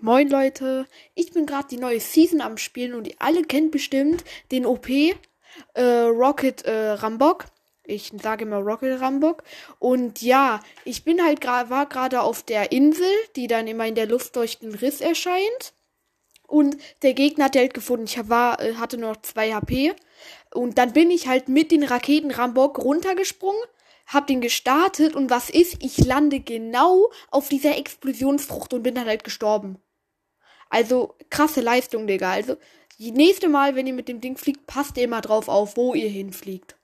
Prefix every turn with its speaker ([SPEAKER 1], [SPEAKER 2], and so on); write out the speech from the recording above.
[SPEAKER 1] Moin Leute, ich bin gerade die neue Season am Spielen und ihr alle kennt bestimmt den OP äh, Rocket äh, Rambok. Ich sage immer Rocket Rambok. Und ja, ich bin halt gerade, war gerade auf der Insel, die dann immer in der Luft durch den Riss erscheint. Und der Gegner hat halt gefunden, ich war, äh, hatte noch zwei HP. Und dann bin ich halt mit den Raketen Rambok runtergesprungen, hab den gestartet und was ist? Ich lande genau auf dieser Explosionsfrucht und bin dann halt gestorben. Also krasse Leistung, Digga. Also, nächste Mal, wenn ihr mit dem Ding fliegt, passt ihr immer drauf auf, wo ihr hinfliegt.